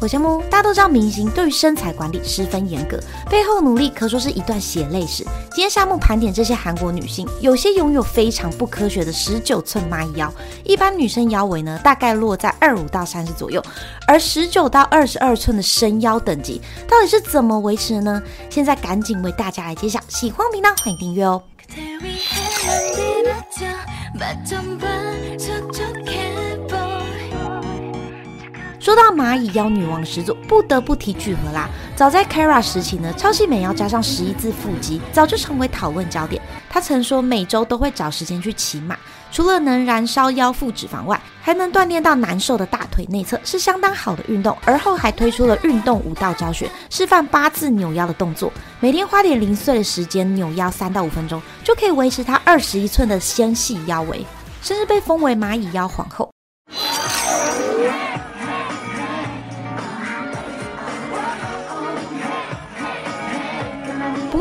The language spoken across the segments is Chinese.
我是木。大家都知道，明星对于身材管理十分严格，背后努力可说是一段血泪史。今天夏目盘点这些韩国女性，有些拥有非常不科学的十九寸蚂蚁腰。一般女生腰围呢，大概落在二五到三十左右，而十九到二十二寸的身腰等级，到底是怎么维持的呢？现在赶紧为大家来揭晓。喜欢频道欢迎订阅哦。说到蚂蚁腰女王始祖，不得不提聚合啦。早在 Kara 时期呢，超细美腰加上十一字腹肌，早就成为讨论焦点。她曾说每周都会找时间去骑马，除了能燃烧腰腹脂肪外，还能锻炼到难受的大腿内侧，是相当好的运动。而后还推出了运动舞蹈教学，示范八字扭腰的动作，每天花点零碎的时间扭腰三到五分钟，就可以维持她二十一寸的纤细腰围，甚至被封为蚂蚁腰皇后。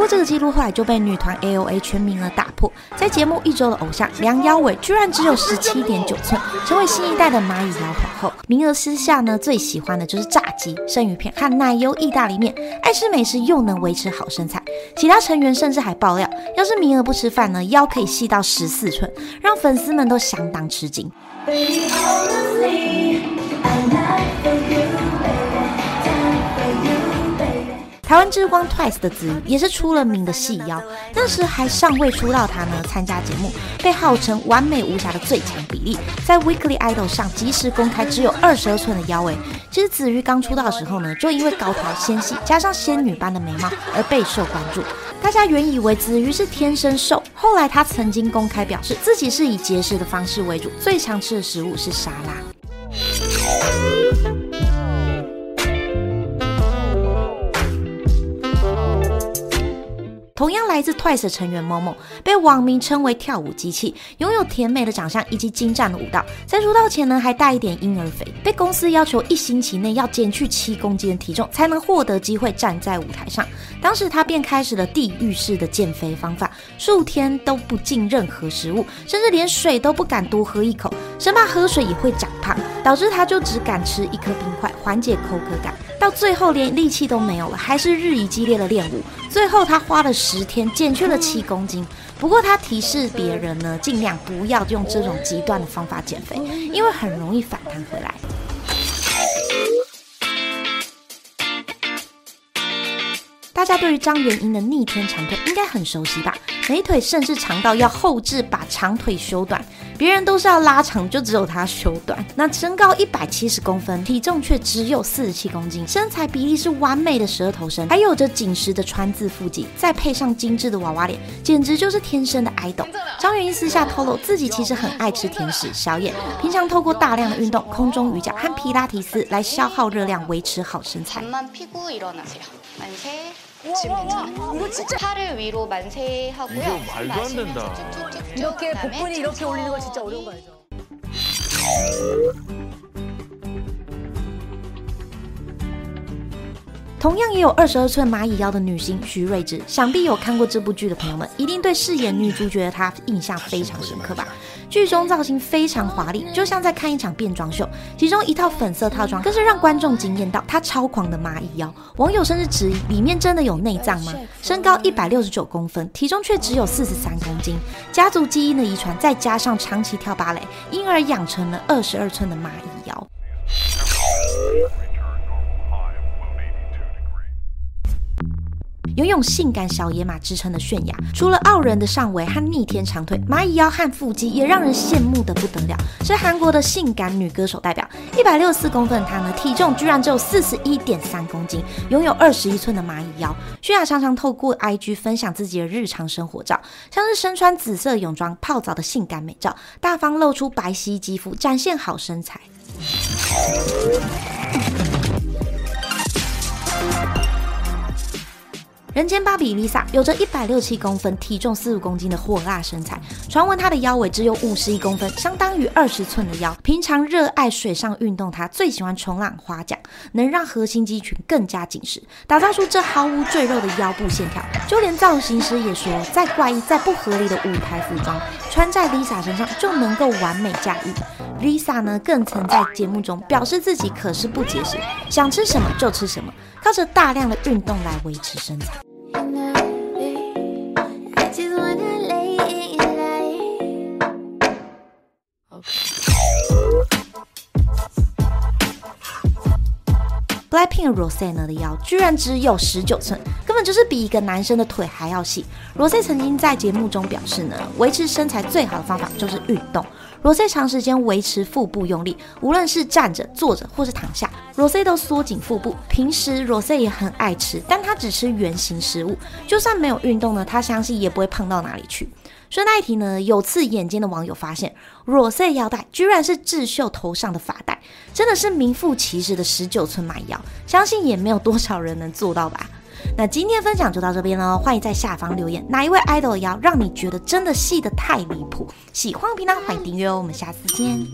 过这个记录后来就被女团 A O A 全名额打破，在节目一周的偶像梁腰围居然只有十七点九寸，成为新一代的蚂蚁腰皇后。名额私下呢，最喜欢的就是炸鸡、生鱼片和奶油意大利面，爱吃美食又能维持好身材。其他成员甚至还爆料，要是名额不吃饭呢，腰可以细到十四寸，让粉丝们都相当吃惊。台湾之光 Twice 的子瑜也是出了名的细腰，那时还尚未出道，他呢参加节目，被号称完美无瑕的最强比例，在 Weekly Idol 上及时公开只有二十二寸的腰围。其实子瑜刚出道的时候呢，就因为高挑纤细加上仙女般的眉毛而备受关注，大家原以为子瑜是天生瘦，后来他曾经公开表示自己是以节食的方式为主，最常吃的食物是沙拉。同样来自 Twice 的成员 Momo，被网民称为跳舞机器，拥有甜美的长相以及精湛的舞蹈。在出道前呢，还带一点婴儿肥，被公司要求一星期内要减去七公斤的体重，才能获得机会站在舞台上。当时他便开始了地狱式的减肥方法，数天都不进任何食物，甚至连水都不敢多喝一口，生怕喝水也会长胖，导致他就只敢吃一颗冰块缓解口渴感。到最后连力气都没有了，还是日益激烈的练舞。最后他花了十天减去了七公斤。不过他提示别人呢，尽量不要用这种极端的方法减肥，因为很容易反弹回来。大家对于张元英的逆天长腿应该很熟悉吧？美腿甚至长到要后置把长腿修短。别人都是要拉长，就只有他修短。那身高一百七十公分，体重却只有四十七公斤，身材比例是完美的蛇头身，还有着紧实的川字腹肌，再配上精致的娃娃脸，简直就是天生的爱豆。张元英私下透露，自己其实很爱吃甜食、宵夜，平常透过大量的运动、空中瑜伽和皮拉提斯来消耗热量，维持好身材。 우와, 이거 진짜 팔을 위로 만세하고요. 이거 말도 안 된다. 이렇게 복분이 이렇게 올리는 건 진짜 어려운 거 알죠? 同样也有二十二寸蚂蚁腰的女星徐睿智，想必有看过这部剧的朋友们，一定对饰演女主角的她印象非常深刻吧？剧中造型非常华丽，就像在看一场变装秀。其中一套粉色套装更是让观众惊艳到，她超狂的蚂蚁腰，网友甚至质疑里面真的有内脏吗？身高一百六十九公分，体重却只有四十三公斤，家族基因的遗传再加上长期跳芭蕾，因而养成了二十二寸的蚂蚁拥有性感小野马之称的泫雅，除了傲人的上围和逆天长腿，蚂蚁腰和腹肌也让人羡慕的不得了，是韩国的性感女歌手代表。一百六四公分的她呢，体重居然只有四十一点三公斤，拥有二十一寸的蚂蚁腰。泫雅常常透过 IG 分享自己的日常生活照，像是身穿紫色泳装泡澡的性感美照，大方露出白皙肌肤，展现好身材。人间芭比 Lisa 有着一百六七公分、体重四五公斤的火辣身材，传闻她的腰围只有五十一公分，相当于二十寸的腰。平常热爱水上运动，她最喜欢冲浪、划桨，能让核心肌群更加紧实，打造出这毫无赘肉的腰部线条。就连造型师也说，再怪异、再不合理的舞台服装，穿在 Lisa 身上就能够完美驾驭。Lisa 呢，更曾在节目中表示自己可是不节食，想吃什么就吃什么，靠着大量的运动来维持身材。罗赛呢的腰居然只有十九寸，根本就是比一个男生的腿还要细。Rose 曾经在节目中表示呢，维持身材最好的方法就是运动。罗塞长时间维持腹部用力，无论是站着、坐着或是躺下罗塞都缩紧腹部。平时罗塞也很爱吃，但他只吃圆形食物，就算没有运动呢，他相信也不会胖到哪里去。顺带一提呢，有次眼尖的网友发现，Rose 腰带居然是智秀头上的发带，真的是名副其实的十九寸买腰，相信也没有多少人能做到吧。那今天分享就到这边喽，欢迎在下方留言，哪一位 idol 要让你觉得真的细的太离谱？喜欢频道欢迎订阅哦，我们下次见。